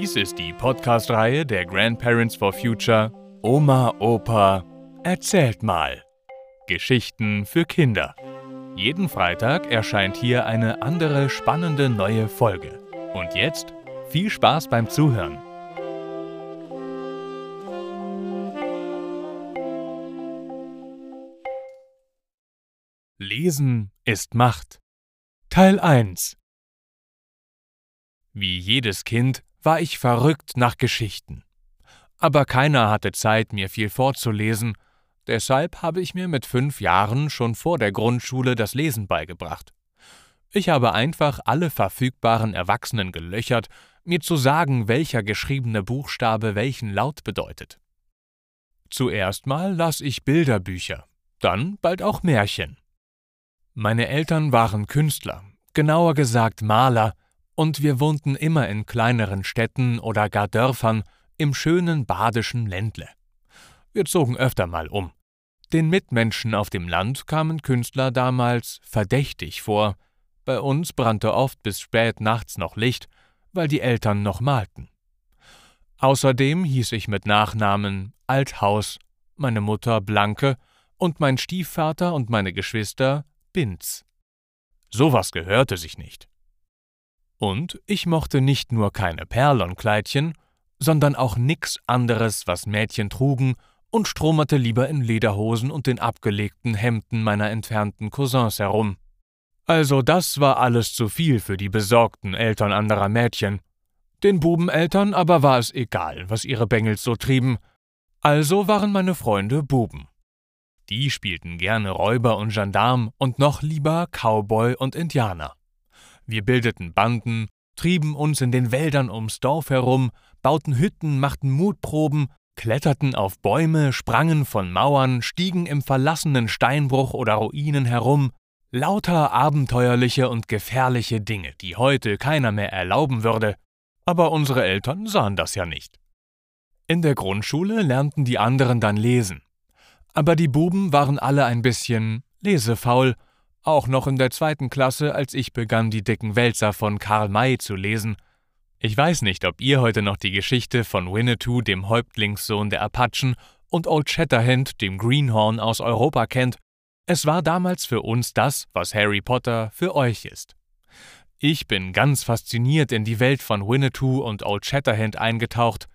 Dies ist die Podcast-Reihe der Grandparents for Future Oma, Opa, erzählt mal. Geschichten für Kinder. Jeden Freitag erscheint hier eine andere spannende neue Folge. Und jetzt viel Spaß beim Zuhören. Lesen ist Macht. Teil 1 Wie jedes Kind war ich verrückt nach Geschichten. Aber keiner hatte Zeit, mir viel vorzulesen, deshalb habe ich mir mit fünf Jahren schon vor der Grundschule das Lesen beigebracht. Ich habe einfach alle verfügbaren Erwachsenen gelöchert, mir zu sagen, welcher geschriebene Buchstabe welchen Laut bedeutet. Zuerst mal las ich Bilderbücher, dann bald auch Märchen. Meine Eltern waren Künstler, genauer gesagt Maler, und wir wohnten immer in kleineren Städten oder gar Dörfern im schönen badischen Ländle. Wir zogen öfter mal um. Den Mitmenschen auf dem Land kamen Künstler damals verdächtig vor. Bei uns brannte oft bis spät nachts noch Licht, weil die Eltern noch malten. Außerdem hieß ich mit Nachnamen Althaus, meine Mutter Blanke und mein Stiefvater und meine Geschwister Binz. Sowas gehörte sich nicht. Und ich mochte nicht nur keine Perlonkleidchen, sondern auch nix anderes, was Mädchen trugen, und stromerte lieber in Lederhosen und den abgelegten Hemden meiner entfernten Cousins herum. Also das war alles zu viel für die besorgten Eltern anderer Mädchen. Den Bubeneltern aber war es egal, was ihre Bengels so trieben. Also waren meine Freunde Buben. Die spielten gerne Räuber und Gendarm und noch lieber Cowboy und Indianer. Wir bildeten Banden, trieben uns in den Wäldern ums Dorf herum, bauten Hütten, machten Mutproben, kletterten auf Bäume, sprangen von Mauern, stiegen im verlassenen Steinbruch oder Ruinen herum, lauter abenteuerliche und gefährliche Dinge, die heute keiner mehr erlauben würde, aber unsere Eltern sahen das ja nicht. In der Grundschule lernten die anderen dann lesen, aber die Buben waren alle ein bisschen lesefaul, auch noch in der zweiten Klasse, als ich begann, die dicken Wälzer von Karl May zu lesen. Ich weiß nicht, ob ihr heute noch die Geschichte von Winnetou, dem Häuptlingssohn der Apachen, und Old Shatterhand, dem Greenhorn aus Europa kennt. Es war damals für uns das, was Harry Potter für euch ist. Ich bin ganz fasziniert in die Welt von Winnetou und Old Shatterhand eingetaucht,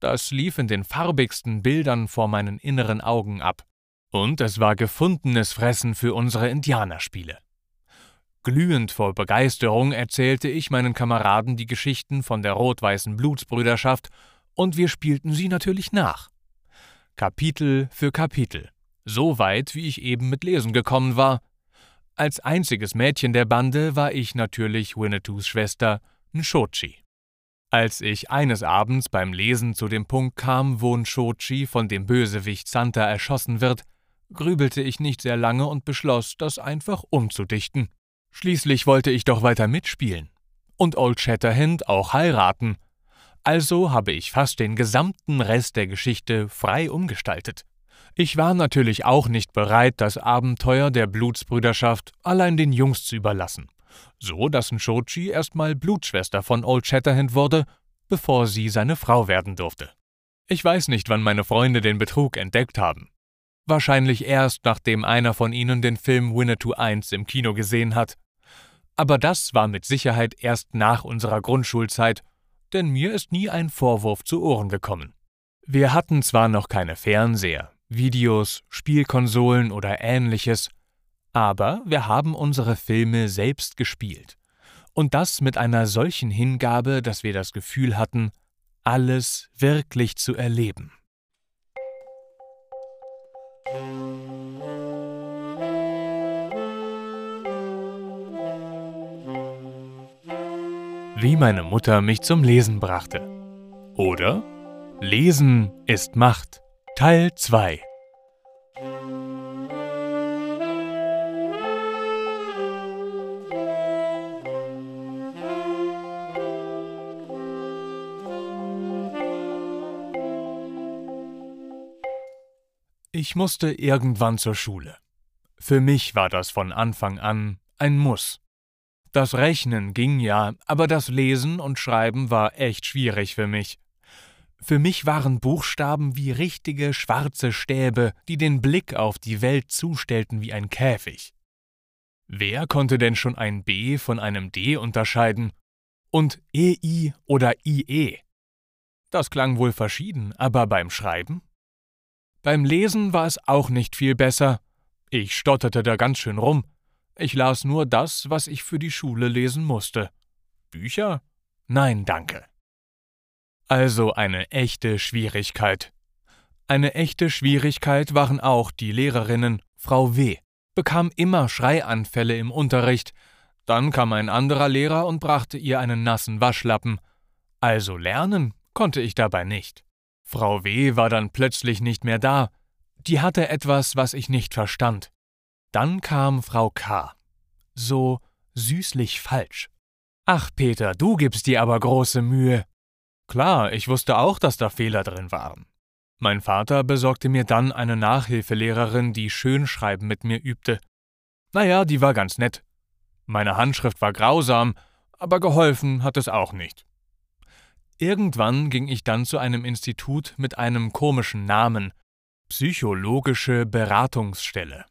das lief in den farbigsten Bildern vor meinen inneren Augen ab. Und es war gefundenes Fressen für unsere Indianerspiele. Glühend vor Begeisterung erzählte ich meinen Kameraden die Geschichten von der rot-weißen Blutsbrüderschaft, und wir spielten sie natürlich nach. Kapitel für Kapitel, so weit, wie ich eben mit Lesen gekommen war. Als einziges Mädchen der Bande war ich natürlich Winnetous Schwester Nshochi. Als ich eines Abends beim Lesen zu dem Punkt kam, wo Nshochi von dem Bösewicht Santa erschossen wird, grübelte ich nicht sehr lange und beschloss, das einfach umzudichten. Schließlich wollte ich doch weiter mitspielen. Und Old Shatterhand auch heiraten. Also habe ich fast den gesamten Rest der Geschichte frei umgestaltet. Ich war natürlich auch nicht bereit, das Abenteuer der Blutsbrüderschaft allein den Jungs zu überlassen so dass Nshochi erstmal Blutschwester von Old Shatterhand wurde, bevor sie seine Frau werden durfte. Ich weiß nicht, wann meine Freunde den Betrug entdeckt haben. Wahrscheinlich erst, nachdem einer von ihnen den Film Winnetou 1 im Kino gesehen hat. Aber das war mit Sicherheit erst nach unserer Grundschulzeit, denn mir ist nie ein Vorwurf zu Ohren gekommen. Wir hatten zwar noch keine Fernseher, Videos, Spielkonsolen oder ähnliches, aber wir haben unsere Filme selbst gespielt. Und das mit einer solchen Hingabe, dass wir das Gefühl hatten, alles wirklich zu erleben. Wie meine Mutter mich zum Lesen brachte. Oder Lesen ist Macht. Teil 2 Ich musste irgendwann zur Schule. Für mich war das von Anfang an ein Muss. Das Rechnen ging ja, aber das Lesen und Schreiben war echt schwierig für mich. Für mich waren Buchstaben wie richtige schwarze Stäbe, die den Blick auf die Welt zustellten wie ein Käfig. Wer konnte denn schon ein B von einem D unterscheiden? Und EI oder IE? Das klang wohl verschieden, aber beim Schreiben? Beim Lesen war es auch nicht viel besser. Ich stotterte da ganz schön rum. Ich las nur das, was ich für die Schule lesen musste. Bücher? Nein, danke. Also eine echte Schwierigkeit. Eine echte Schwierigkeit waren auch die Lehrerinnen, Frau W. bekam immer Schreianfälle im Unterricht, dann kam ein anderer Lehrer und brachte ihr einen nassen Waschlappen. Also lernen konnte ich dabei nicht. Frau W. war dann plötzlich nicht mehr da, die hatte etwas, was ich nicht verstand. Dann kam Frau K. So süßlich falsch. Ach, Peter, du gibst dir aber große Mühe. Klar, ich wusste auch, dass da Fehler drin waren. Mein Vater besorgte mir dann eine Nachhilfelehrerin, die Schönschreiben mit mir übte. Naja, die war ganz nett. Meine Handschrift war grausam, aber geholfen hat es auch nicht. Irgendwann ging ich dann zu einem Institut mit einem komischen Namen Psychologische Beratungsstelle.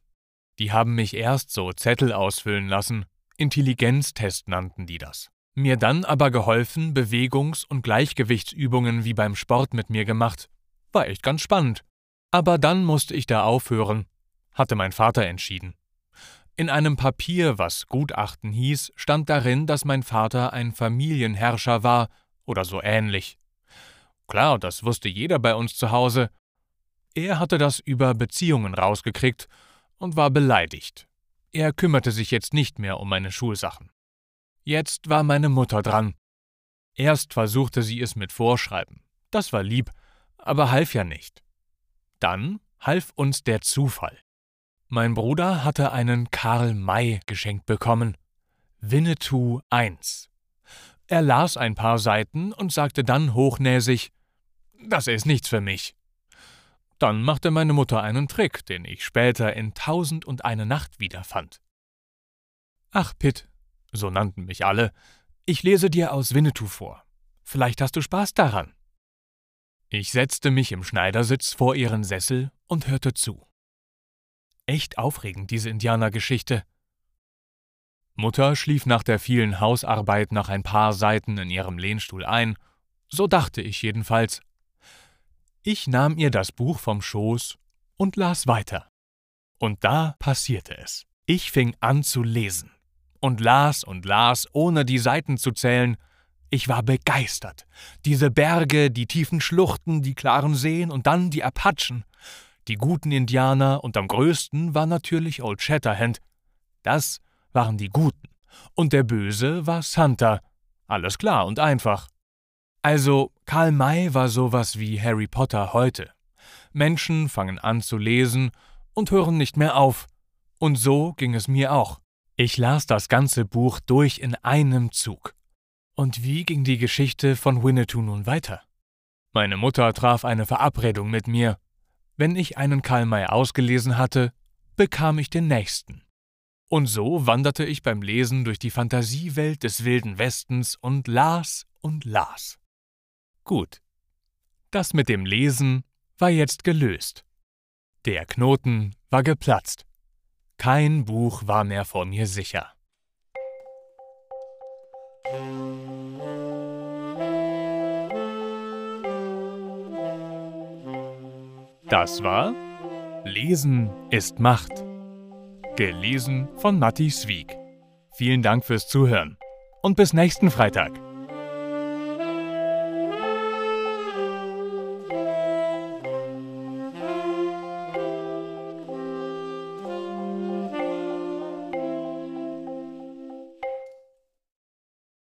Die haben mich erst so Zettel ausfüllen lassen, Intelligenztest nannten die das mir dann aber geholfen, Bewegungs- und Gleichgewichtsübungen wie beim Sport mit mir gemacht. War echt ganz spannend. Aber dann musste ich da aufhören, hatte mein Vater entschieden. In einem Papier, was Gutachten hieß, stand darin, dass mein Vater ein Familienherrscher war oder so ähnlich. Klar, das wusste jeder bei uns zu Hause. Er hatte das über Beziehungen rausgekriegt und war beleidigt. Er kümmerte sich jetzt nicht mehr um meine Schulsachen. Jetzt war meine Mutter dran. Erst versuchte sie es mit Vorschreiben. Das war lieb, aber half ja nicht. Dann half uns der Zufall. Mein Bruder hatte einen Karl May geschenkt bekommen. Winnetou I. Er las ein paar Seiten und sagte dann hochnäsig: Das ist nichts für mich. Dann machte meine Mutter einen Trick, den ich später in Tausend und eine Nacht wiederfand. Ach, Pitt, so nannten mich alle, ich lese dir aus Winnetou vor. Vielleicht hast du Spaß daran. Ich setzte mich im Schneidersitz vor ihren Sessel und hörte zu. Echt aufregend, diese Indianergeschichte. Mutter schlief nach der vielen Hausarbeit nach ein paar Seiten in ihrem Lehnstuhl ein, so dachte ich jedenfalls. Ich nahm ihr das Buch vom Schoß und las weiter. Und da passierte es. Ich fing an zu lesen und las und las, ohne die Seiten zu zählen. Ich war begeistert. Diese Berge, die tiefen Schluchten, die klaren Seen und dann die Apachen. Die guten Indianer und am größten war natürlich Old Shatterhand. Das waren die Guten. Und der Böse war Santa. Alles klar und einfach. Also, Karl May war sowas wie Harry Potter heute. Menschen fangen an zu lesen und hören nicht mehr auf. Und so ging es mir auch. Ich las das ganze Buch durch in einem Zug. Und wie ging die Geschichte von Winnetou nun weiter? Meine Mutter traf eine Verabredung mit mir. Wenn ich einen Karl May ausgelesen hatte, bekam ich den nächsten. Und so wanderte ich beim Lesen durch die Fantasiewelt des wilden Westens und las und las. Gut. Das mit dem Lesen war jetzt gelöst. Der Knoten war geplatzt. Kein Buch war mehr vor mir sicher. Das war Lesen ist Macht. Gelesen von Matti Swieg. Vielen Dank fürs Zuhören und bis nächsten Freitag.